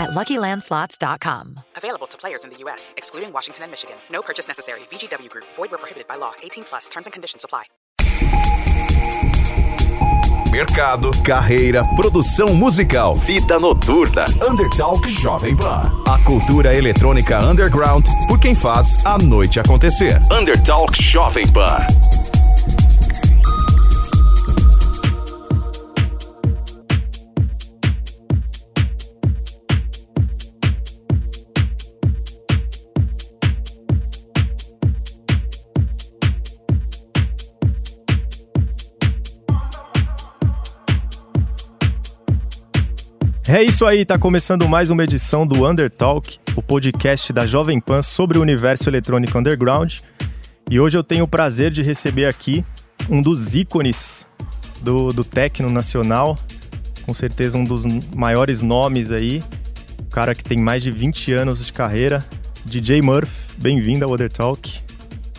at LuckyLandSlots.com. Available to players in the U.S., excluding Washington and Michigan. No purchase necessary. VGW Group. Void where prohibited by law. 18 plus. Terms and conditions apply. Mercado, carreira, produção musical, vida noturna. Undertalk Jovem Pan. A cultura eletrônica underground por quem faz a noite acontecer. Undertalk Jovem Pan. É isso aí, tá começando mais uma edição do Undertalk, o podcast da Jovem Pan sobre o universo eletrônico underground. E hoje eu tenho o prazer de receber aqui um dos ícones do, do techno nacional, com certeza um dos maiores nomes aí, o cara que tem mais de 20 anos de carreira, DJ Murph. Bem-vindo ao Undertalk.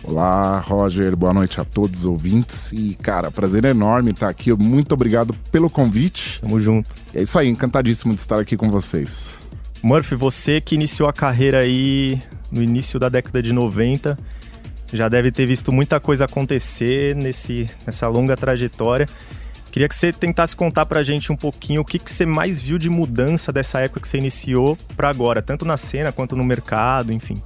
Olá, Roger, boa noite a todos os ouvintes. E, cara, prazer enorme estar aqui. Muito obrigado pelo convite. Tamo junto. É isso aí, encantadíssimo de estar aqui com vocês. Murphy, você que iniciou a carreira aí no início da década de 90, já deve ter visto muita coisa acontecer nesse, nessa longa trajetória. Queria que você tentasse contar pra gente um pouquinho o que, que você mais viu de mudança dessa época que você iniciou para agora, tanto na cena quanto no mercado, enfim.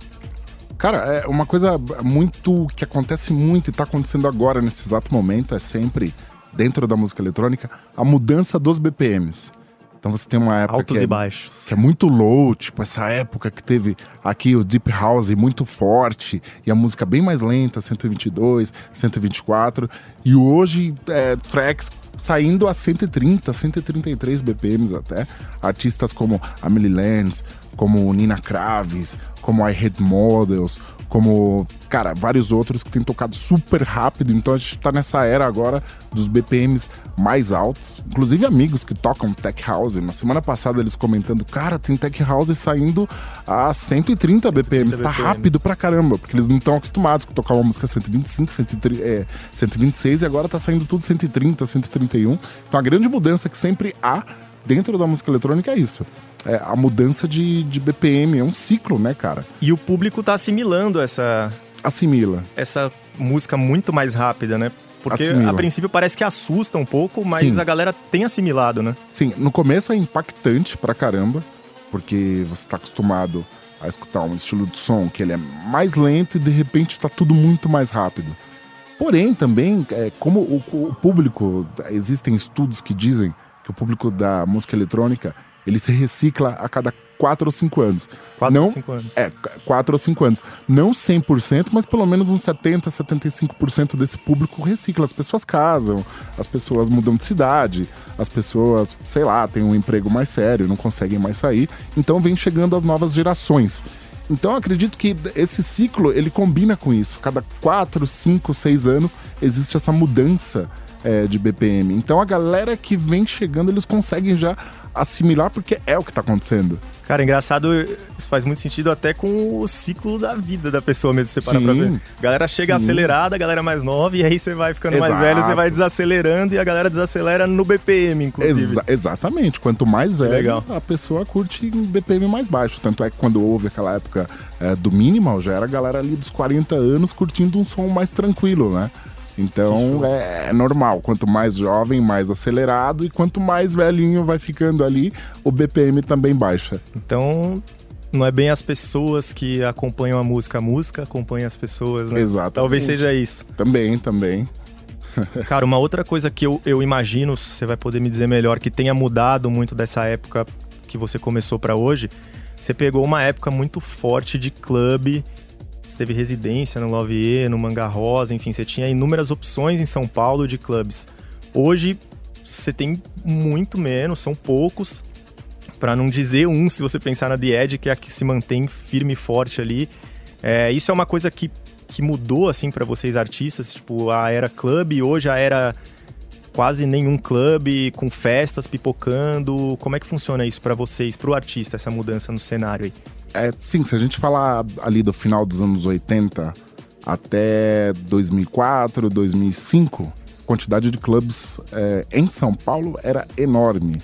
Cara, é uma coisa muito que acontece muito e está acontecendo agora nesse exato momento é sempre dentro da música eletrônica a mudança dos BPMs. Então você tem uma época altos que e é, baixos, que é muito low, tipo essa época que teve aqui o deep house muito forte e a música bem mais lenta, 122, 124, e hoje é, tracks saindo a 130, 133 BPMs até. Artistas como Amelie Lenz, como Nina Kravis, como I Hate Models, como, cara, vários outros que têm tocado super rápido. Então a gente tá nessa era agora dos BPMs mais altos. Inclusive amigos que tocam Tech House. Na semana passada eles comentando, cara, tem Tech House saindo a 130 BPMs. 130 tá BPMs. rápido pra caramba, porque eles não estão acostumados com tocar uma música 125, 130, é, 126 e agora tá saindo tudo 130, 131. Então a grande mudança que sempre há dentro da música eletrônica é isso é, a mudança de, de BPM. É um ciclo, né, cara? E o público tá assimilando essa. Assimila. Essa música muito mais rápida, né? Porque Assimila. a princípio parece que assusta um pouco, mas Sim. a galera tem assimilado, né? Sim, no começo é impactante pra caramba, porque você tá acostumado a escutar um estilo de som que ele é mais lento e de repente tá tudo muito mais rápido. Porém, também, é, como o, o público, existem estudos que dizem que o público da música eletrônica ele se recicla a cada 4 ou 5 anos. 4 ou 5 anos. É, 4 ou 5 anos. Não 100%, mas pelo menos uns 70, 75% desse público recicla. As pessoas casam, as pessoas mudam de cidade, as pessoas, sei lá, têm um emprego mais sério, não conseguem mais sair. Então vem chegando as novas gerações. Então eu acredito que esse ciclo ele combina com isso. Cada 4, 5, 6 anos existe essa mudança é, de BPM. Então a galera que vem chegando, eles conseguem já assimilar porque é o que tá acontecendo. Cara, engraçado, isso faz muito sentido até com o ciclo da vida da pessoa mesmo, você para pra ver. A galera chega sim. acelerada, a galera mais nova, e aí você vai ficando Exato. mais velho, você vai desacelerando e a galera desacelera no BPM, inclusive. Exa exatamente. Quanto mais velho, Legal. a pessoa curte BPM mais baixo. Tanto é que quando houve aquela época é, do minimal, já era a galera ali dos 40 anos curtindo um som mais tranquilo, né? Então é, é, normal. Quanto mais jovem, mais acelerado. E quanto mais velhinho vai ficando ali, o BPM também baixa. Então não é bem as pessoas que acompanham a música, a música acompanha as pessoas, né? Exato. Talvez seja isso. Também, também. Cara, uma outra coisa que eu, eu imagino, você vai poder me dizer melhor, que tenha mudado muito dessa época que você começou para hoje, você pegou uma época muito forte de clube você teve residência no Lavier, no Manga Rosa, enfim, você tinha inúmeras opções em São Paulo de clubes. Hoje você tem muito menos, são poucos. Para não dizer um, se você pensar na The Edge, que é a que se mantém firme e forte ali. É, isso é uma coisa que que mudou assim para vocês artistas, tipo a era clube, hoje a era quase nenhum clube com festas pipocando. Como é que funciona isso para vocês, para o artista, essa mudança no cenário aí? É, sim, se a gente falar ali do final dos anos 80 até 2004, 2005, a quantidade de clubes é, em São Paulo era enorme.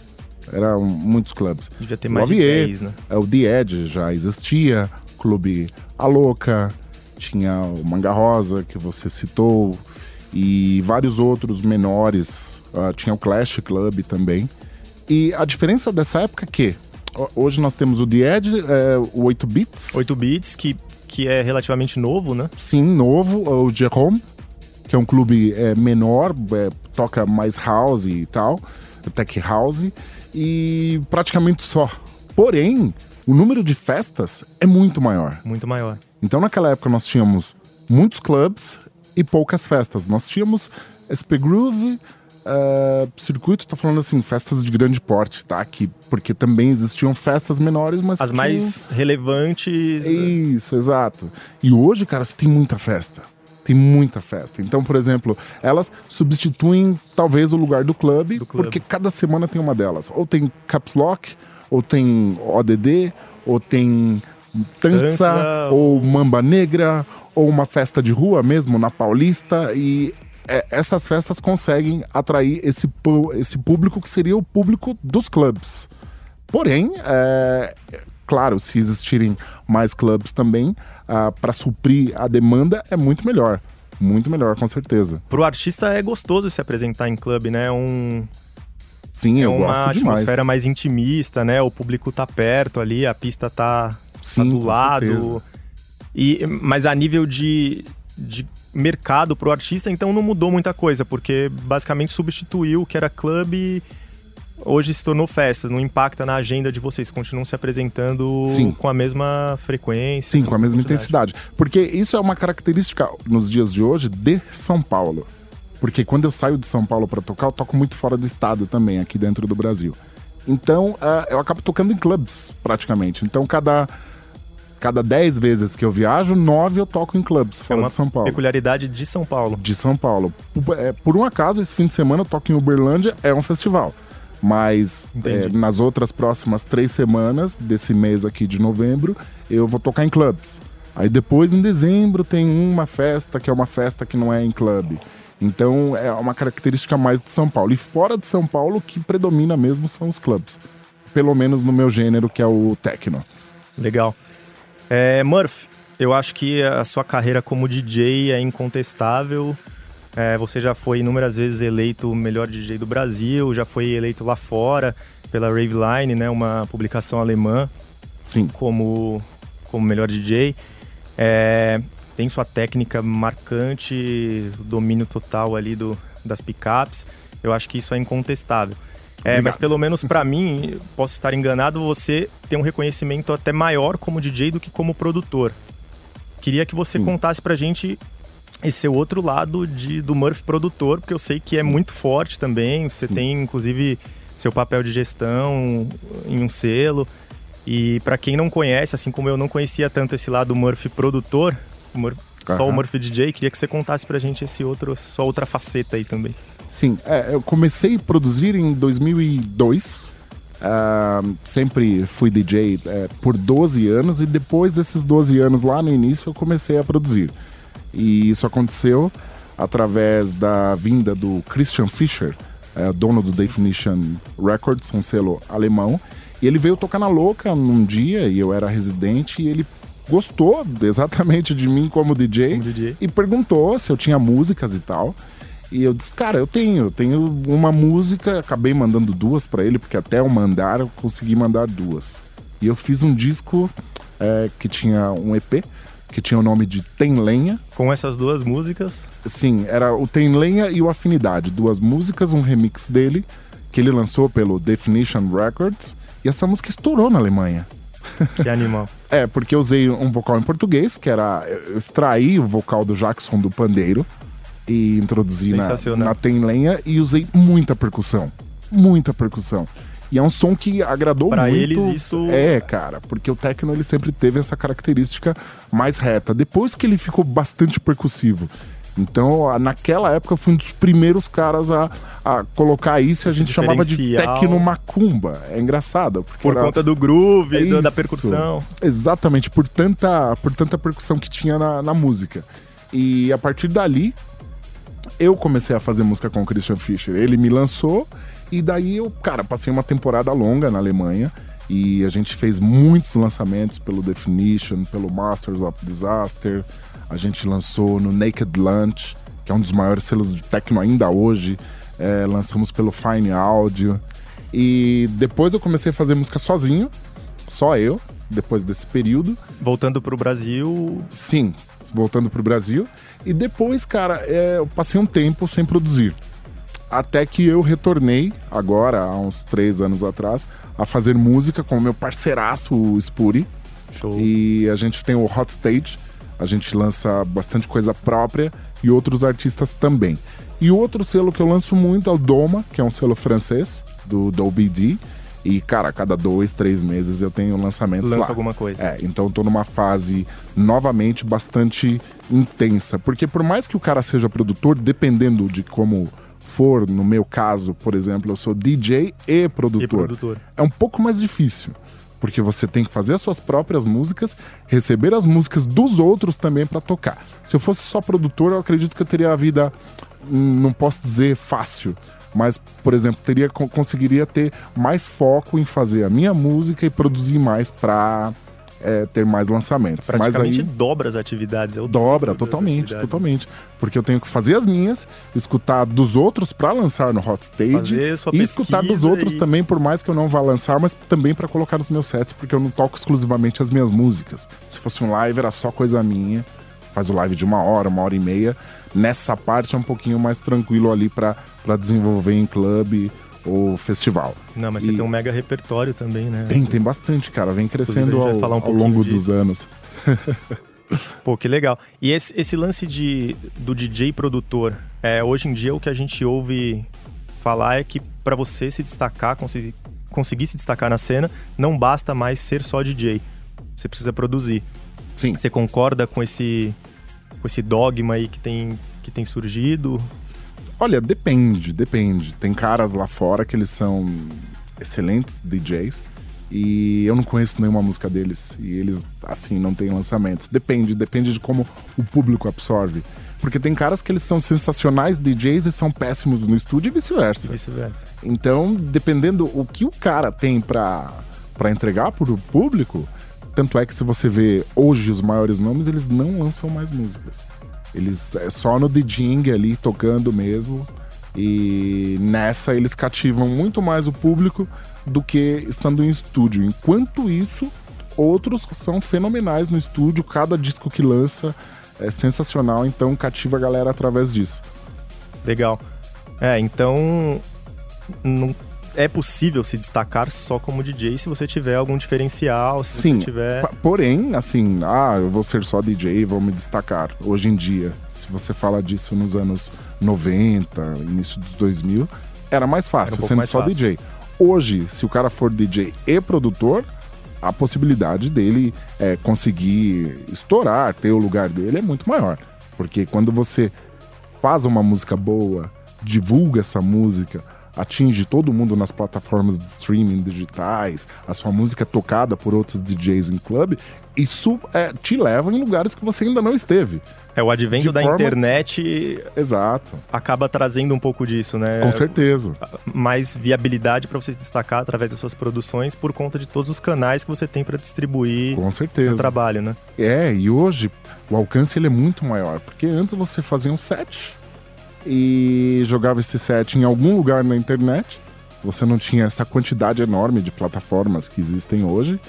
Eram muitos clubes. Devia ter O mais de Avier, 10, né? é, O The Edge já existia, Clube A Louca, tinha o Manga Rosa, que você citou, e vários outros menores. Ah, tinha o Clash Club também. E a diferença dessa época é que hoje nós temos o The Edge, é, o 8 Bits, 8 bits, que, que é relativamente novo, né? sim, novo, o Jerome, que é um clube é, menor, é, toca mais house e tal, tech house, e praticamente só. Porém, o número de festas é muito maior. Muito maior. Então, naquela época, nós tínhamos muitos clubes e poucas festas. Nós tínhamos SP Groove, eh, circuito, tô falando assim, festas de grande porte, tá? Que, porque também existiam festas menores, mas As que mais relevantes. tinham... Isso, exato. E hoje, cara, você tem muita festa. Tem muita festa. Então, por exemplo, elas substituem talvez o lugar do clube, Do clube. porque cada semana tem uma delas. Ou tem Caps Lock, ou tem ODD, ou tem Tança, Dança, ou Mamba Negra, ou uma festa de rua mesmo na Paulista. E é, essas festas conseguem atrair esse, esse público que seria o público dos clubes. Porém, é, claro, se existirem mais clubes também, para suprir a demanda é muito melhor. Muito melhor, com certeza. Pro artista é gostoso se apresentar em clube, né? É um, Sim, é eu uma gosto demais. atmosfera mais intimista, né? O público tá perto ali, a pista tá, tá Sim, do com lado. certeza. E, mas a nível de, de mercado pro artista, então não mudou muita coisa, porque basicamente substituiu o que era clube hoje se tornou festa, não impacta na agenda de vocês, continuam se apresentando Sim. com a mesma frequência. Sim, com a mesma intensidade. Porque isso é uma característica nos dias de hoje de São Paulo. Porque quando eu saio de São Paulo para tocar, eu toco muito fora do estado também, aqui dentro do Brasil. Então, ah, eu acabo tocando em clubes, praticamente. Então, cada, cada 10 vezes que eu viajo, nove eu toco em clubes É fora uma de São Paulo. peculiaridade de São Paulo. de São Paulo. Por, é, por um acaso, esse fim de semana eu toco em Uberlândia, é um festival. Mas é, nas outras próximas três semanas desse mês aqui de novembro, eu vou tocar em clubes. Aí depois, em dezembro, tem uma festa que é uma festa que não é em clube. Então é uma característica mais de São Paulo. E fora de São Paulo, o que predomina mesmo são os clubes. Pelo menos no meu gênero, que é o techno. Legal. É, Murphy, eu acho que a sua carreira como DJ é incontestável. É, você já foi inúmeras vezes eleito o melhor DJ do Brasil, já foi eleito lá fora pela Raveline, né, uma publicação alemã, Sim. como, como melhor DJ. É, tem sua técnica marcante, domínio total ali do, das picapes. Eu acho que isso é incontestável. É, Obrigado. mas pelo menos pra mim, posso estar enganado, você tem um reconhecimento até maior como DJ do que como produtor. Queria que você Sim. contasse pra gente esse seu outro lado de, do Murphy produtor, porque eu sei que é muito forte também. Você Sim. tem, inclusive, seu papel de gestão em um selo. E pra quem não conhece, assim como eu não conhecia tanto esse lado Murphy produtor, só o. Murphy DJ, queria que você contasse pra gente esse outro, sua outra faceta aí também. Sim, é, eu comecei a produzir em 2002. ah, sempre fui DJ é, por 12 anos e depois desses 12 anos lá no início eu comecei a produzir. E isso aconteceu através da vinda do Christian Fischer, é, dono do Definition Records, um selo alemão. E ele veio tocar na louca num dia e eu era residente e ele gostou exatamente de mim como DJ, Como DJ. e perguntou se eu tinha músicas e tal. E eu disse, cara, eu tenho, eu tenho uma música, acabei mandando duas pra ele, porque até eu mandar eu consegui mandar duas. E eu fiz um disco é, que tinha um EP, que tinha o nome de Tem Lenha. Com essas duas músicas, Sim, era o Tem Lenha e o Afinidade, duas músicas, um remix dele, que ele lançou pelo Definition Records. E essa música estourou na Alemanha. que animal. É, porque eu usei um vocal em português, que era. Eu extraí o vocal do Jackson do pandeiro e introduzi na, na Tem Lenha e usei muita percussão. Muita percussão. E é um som que agradou Pra muito. eles, isso- É, cara, porque o techno ele sempre teve essa característica mais reta. Depois que ele ficou bastante percussivo. Então, naquela época, fui um dos primeiros caras a, a colocar isso e a gente chamava de techno macumba. É engraçado. Por era- conta do groove, É da percussão. Exatamente, por tanta, por tanta percussão que tinha na, na música. E a partir dali, eu comecei a fazer música com o Christian Fischer. Ele me lançou e daí eu, cara, passei uma temporada longa na Alemanha e a gente fez muitos lançamentos pelo Definition, pelo Masters of Disaster. A gente lançou no Naked Lunch, que é um dos maiores selos de techno ainda hoje. É, lançamos pelo Fine Audio. E depois eu comecei a fazer música sozinho, só eu, depois desse período. Voltando pro Brasil, Sim, voltando pro Brasil. E depois, cara, é, eu passei um tempo sem produzir. Até que eu retornei, agora, há uns três anos atrás, a fazer música com o meu parceiraço, o Spuri. show. E a gente tem o Hot Stage, a gente lança bastante coisa própria e outros artistas também. E outro selo que eu lanço muito é o Doma, que é um selo francês, do, do OBD. E, cara, a cada dois, três meses eu tenho lançamentos Lança lá. alguma coisa. É, então eu tô numa fase, novamente, bastante intensa. Porque por mais que o cara seja produtor, dependendo de como for, no meu caso, por exemplo, eu sou DJ e produtor. E produtor. É um pouco mais difícil. Porque você tem que fazer as suas próprias músicas, receber as músicas dos outros também pra tocar. Se eu fosse só produtor, eu acredito que eu teria a vida, hum, não posso dizer fácil, mas, por exemplo, teria co- conseguiria ter mais foco em fazer a minha música e produzir mais pra é, ter mais lançamentos. Mas Praticamente aí dobra as atividades. É o dobra totalmente, totalmente. Porque eu tenho que fazer as minhas, escutar dos outros pra lançar no Hot Stage e escutar dos outros e- também, por mais que eu não vá lançar, mas também pra colocar nos meus sets, porque eu não toco exclusivamente as minhas músicas. Se fosse um live, era só coisa minha. Faz o live de uma hora, uma hora e meia. Nessa parte é um pouquinho mais tranquilo ali pra pra desenvolver em clube ou festival. Não, mas você E- tem um mega repertório também, né? Tem, tem bastante, cara. Vem crescendo ao, falar um ao longo disso. dos anos. Pô, que legal. E esse, esse lance de, do DJ produtor, é, hoje em dia o que a gente ouve falar é que pra você se destacar, conseguir, conseguir se destacar na cena, não basta mais ser só DJ. Você precisa produzir. Sim. Você concorda com esse, com esse dogma aí que tem, que tem surgido? Olha, depende, depende. Tem caras lá fora que eles são excelentes DJs e eu não conheço nenhuma música deles e eles, assim, não têm lançamentos. Depende, depende de como o público absorve. Porque tem caras que eles são sensacionais DJs e são péssimos no estúdio e vice-versa. Vice-versa. Então, dependendo o que o cara tem pra, pra entregar pro público, tanto é que se você vê hoje os maiores nomes, eles não lançam mais músicas. Eles é só no DJing ali tocando mesmo. E nessa eles cativam muito mais o público do que estando em estúdio. Enquanto isso, outros são fenomenais no estúdio, cada disco que lança é sensacional, então cativa a galera através disso. Legal. É, então não é possível se destacar só como DJ se você tiver algum diferencial, se Sim, você tiver. porém, assim, ah, eu vou ser só DJ e vou me destacar. Hoje em dia, se você fala disso nos anos 90, início dos 2000, era mais fácil, Era um sendo só fácil. DJ. Hoje, se o cara for DJ e produtor, a possibilidade dele é, conseguir estourar, ter o lugar dele é muito maior. Porque quando você faz uma música boa, divulga essa música, atinge todo mundo nas plataformas de streaming digitais, a sua música é tocada por outros DJs em clube, isso é, te leva em lugares que você ainda não esteve. É, o advento de da forma- internet Exato, acaba trazendo um pouco disso, né? com certeza. Mais viabilidade para você se destacar através das suas produções por conta de todos os canais que você tem para distribuir Com seu certeza. trabalho, né? É, e hoje o alcance ele é muito maior, porque antes você fazia um set e jogava esse set em algum lugar na internet. Você não tinha essa quantidade enorme de plataformas que existem hoje.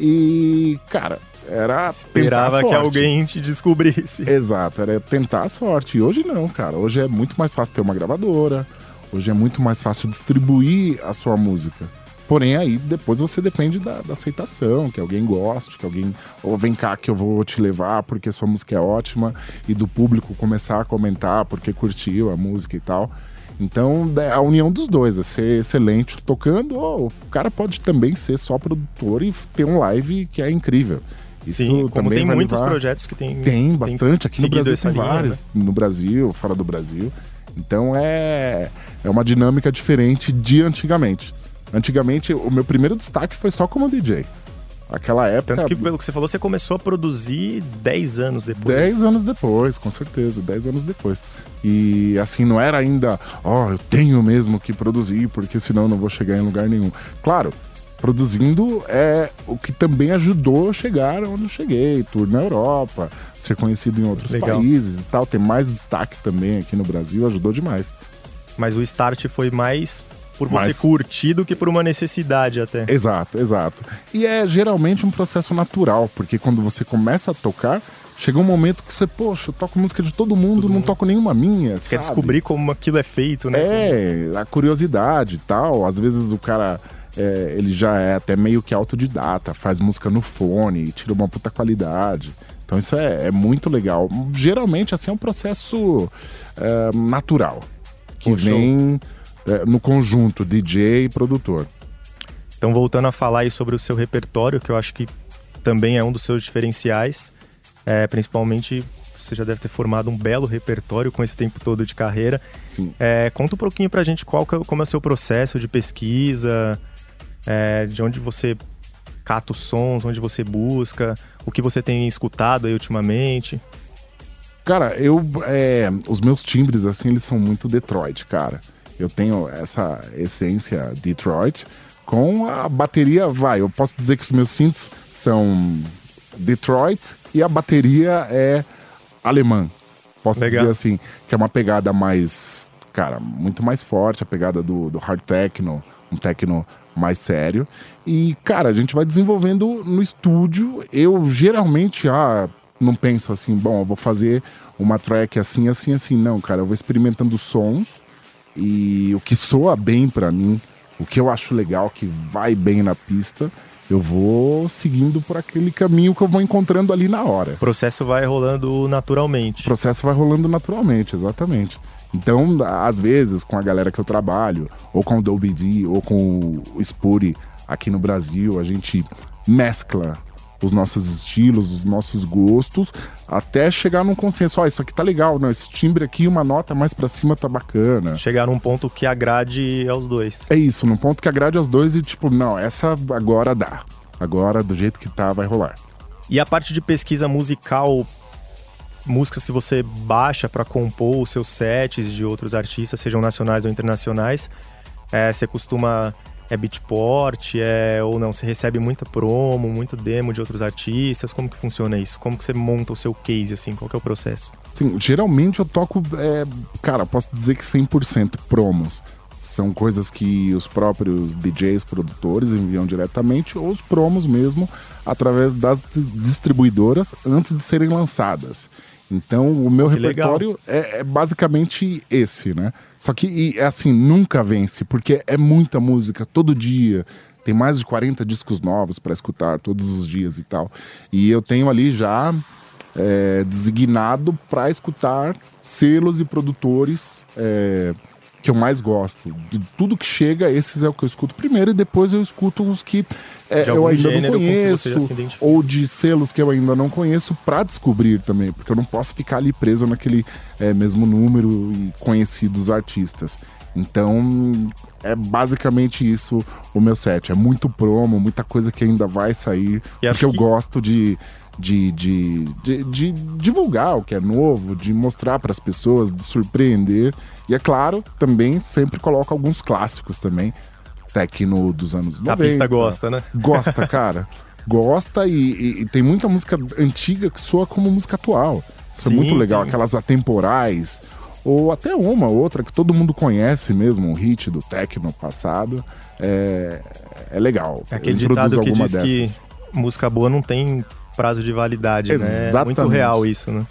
E, cara, era Esperava que alguém te descobrisse. Exato, era tentar a sorte. E hoje não, cara. Hoje é muito mais fácil ter uma gravadora. Hoje é muito mais fácil distribuir a sua música. Porém, aí depois você depende da, da aceitação, que alguém goste, que alguém. Ou vem cá que eu vou te levar porque sua música é ótima. E do público começar a comentar porque curtiu a música e tal. Então, é a união dos dois, é ser excelente tocando, ou o cara pode também ser só produtor e ter um live que é incrível. Isso Sim, como tem muitos levar... projetos que tem. Tem bastante, aqui no Brasil tem linha, vários, né? no Brasil, fora do Brasil. Então é, é uma dinâmica diferente de antigamente. Antigamente, o meu primeiro destaque foi só como DJ. Aquela época. Tanto que, pelo que você falou, você começou a produzir 10 anos depois. 10 anos depois, com certeza, 10 anos depois. E assim, não era ainda, ó, oh, eu tenho mesmo que produzir, porque senão eu não vou chegar em lugar nenhum. Claro, produzindo é o que também ajudou a chegar onde eu cheguei, tour na Europa, ser conhecido em outros Legal. países e tal, ter mais destaque também aqui no Brasil ajudou demais. Mas o start foi mais por você Mas... curtir do que por uma necessidade até. Exato, exato. E é geralmente um processo natural, porque quando você começa a tocar, chega um momento que você, poxa, eu toco música de todo mundo, todo não mundo. toco nenhuma minha. Você quer descobrir como aquilo é feito, né? É, a curiosidade e tal. Às vezes o cara. É, ele já é até meio que autodidata, faz música no fone, tira uma puta qualidade. Então isso é, é muito legal. Geralmente, assim, é um processo é, natural. Que vem é, no conjunto, DJ e produtor. Então, voltando a falar aí sobre o seu repertório, que eu acho que também é um dos seus diferenciais, é, principalmente você já deve ter formado um belo repertório com esse tempo todo de carreira. Sim. É, conta um pouquinho pra gente qual, é como é o seu processo de pesquisa, é, de onde você cata os sons, onde você busca, o que você tem escutado aí ultimamente. Cara, eu. É, os meus timbres, assim, eles são muito Detroit, cara. Eu tenho essa essência Detroit com a bateria, vai, eu posso dizer que os meus synths são Detroit e a bateria é alemã. Posso Legal. dizer assim, que é uma pegada mais, cara, muito mais forte, a pegada do, do hard techno, um techno mais sério. E, cara, a gente vai desenvolvendo no estúdio. Eu geralmente, ah, não penso assim, bom, eu vou fazer uma track assim, assim, assim. Não, cara, eu vou experimentando sons e o que soa bem para mim, o que eu acho legal, que vai bem na pista, eu vou seguindo por aquele caminho que eu vou encontrando ali na hora. O processo vai rolando naturalmente. O processo vai rolando naturalmente, exatamente. Então, às vezes, com a galera que eu trabalho, ou com o Dolby D, ou com o Spuri aqui no Brasil, a gente mescla os nossos estilos, os nossos gostos, até chegar num consenso. Ó, oh, isso aqui tá legal, não? Esse timbre aqui, uma nota mais para cima tá bacana. Chegar num ponto que agrade aos dois. É isso, num ponto que agrade aos dois e tipo, não, essa agora dá. Agora, do jeito que tá, vai rolar. E a parte de pesquisa musical, músicas que você baixa para compor os seus sets de outros artistas, sejam nacionais ou internacionais, é, você costuma é beatport, é ou não? Você recebe muita promo, muito demo de outros artistas? Como que funciona isso? Como que você monta o seu case, assim? Qual que é o processo? Sim, geralmente eu toco, é, cara, posso dizer que 100% promos. São coisas que os próprios DJs, produtores enviam diretamente, ou os promos mesmo, através das distribuidoras antes de serem lançadas. Então, o meu que repertório é, é, basicamente esse, né? Só que, e, assim, nunca vence, porque é muita música todo dia. Tem mais de 40 discos novos para escutar todos os dias e tal. E eu tenho ali já é, designado para escutar selos e produtores é, que eu mais gosto. De tudo que chega, esses é o que eu escuto primeiro e depois eu escuto os que é, eu ainda não conheço, ou de selos que eu ainda não conheço, para descobrir também, porque eu não posso ficar ali preso naquele é, mesmo número e conhecidos artistas. Então, é basicamente isso o meu set. É muito promo, muita coisa que ainda vai sair, porque eu que... gosto de de, de, de, de, divulgar o que é novo, de mostrar para as pessoas, de surpreender. E é claro, também sempre coloco alguns clássicos também techno dos anos 90. A pista gosta, né? Gosta, cara. gosta e, e, e, tem muita música antiga que soa como música atual. Isso Sim, é muito legal, tem... aquelas atemporais. Ou até uma outra que todo mundo conhece mesmo, um hit do techno passado. É, é legal. É aquele ditado que diz dessas. que música boa não tem prazo de validade, Exatamente. né? É muito real isso, né?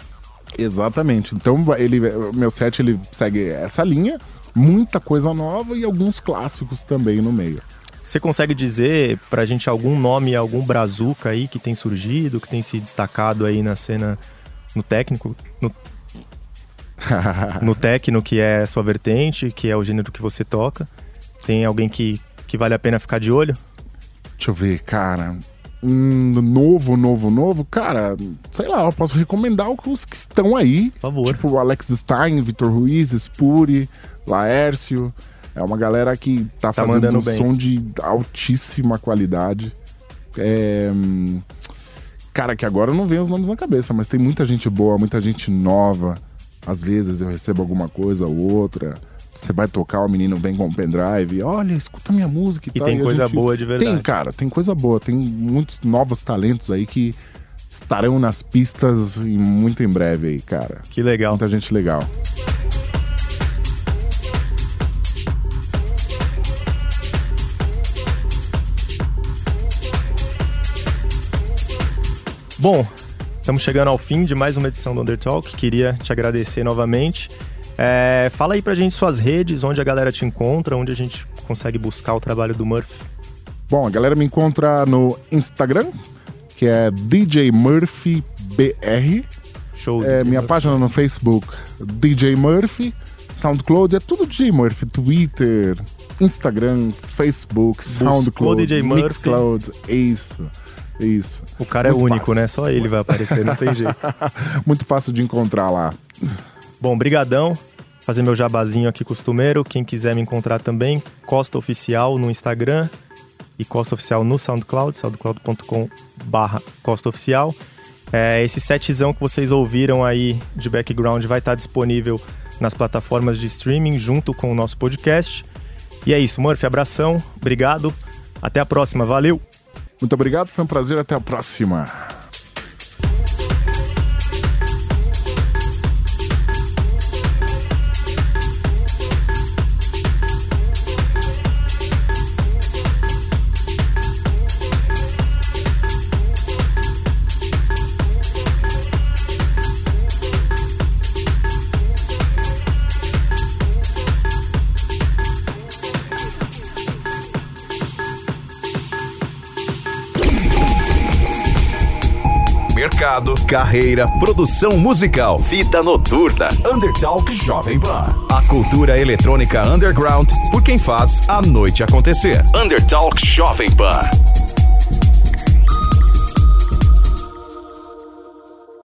Exatamente. Então, ele, meu set ele segue essa linha muita coisa nova e alguns clássicos também no meio. Você consegue dizer pra gente algum nome, algum brazuca aí que tem surgido, que tem se destacado aí na cena no técnico? No... no techno, que é a sua vertente, que é o gênero que você toca. Tem alguém que, que vale a pena ficar de olho? Deixa eu ver, cara. Um novo, novo, novo, cara, sei lá, eu posso recomendar os que estão aí. Por favor. Tipo o Alex Stein, Vitor Ruiz, Spuri, Laércio. É uma galera que tá, Tá fazendo um bem. som de altíssima qualidade. É, Cara, que agora não vem os nomes na cabeça, mas tem muita gente boa, muita gente nova. Às vezes eu recebo alguma coisa ou outra. Você vai tocar, o menino vem com o pendrive. Olha, escuta minha música e, E tal. tem a coisa boa de verdade. Tem, cara, tem coisa boa. Tem muitos novos talentos aí que estarão nas pistas e muito em breve aí, cara. Que legal. Muita gente legal. Bom, estamos chegando ao fim de mais uma edição do Undertalk. Queria te agradecer novamente. É, fala aí pra gente suas redes, onde a galera te encontra, onde a gente consegue buscar o trabalho do Murphy. Bom, a galera me encontra no Instagram, que é DJ Murphy BR. Show. É, minha página no Facebook, DJ Murphy. SoundCloud é tudo DJ Murphy. Twitter, Instagram, Facebook, SoundCloud, DJ Murphy. Mixcloud. É Isso, isso. O cara é Muito único, fácil. né? Só ele vai aparecer, não tem jeito. Muito fácil de encontrar lá. Bom, brigadão. Fazer meu jabazinho aqui costumeiro. Quem quiser me encontrar também, Costa Oficial no Instagram e Costa Oficial no SoundCloud, soundcloud.com barra Costa Oficial. É, esse setzão que vocês ouviram aí de background vai estar disponível nas plataformas de streaming junto com o nosso podcast. E é isso, Murphy, abração, obrigado, até a próxima, valeu! Muito obrigado, foi um prazer. Até a próxima. Carreira, produção musical, fita noturna, Undertalk Jovem Pan. A cultura eletrônica underground por quem faz a noite acontecer. Undertalk Jovem Pan.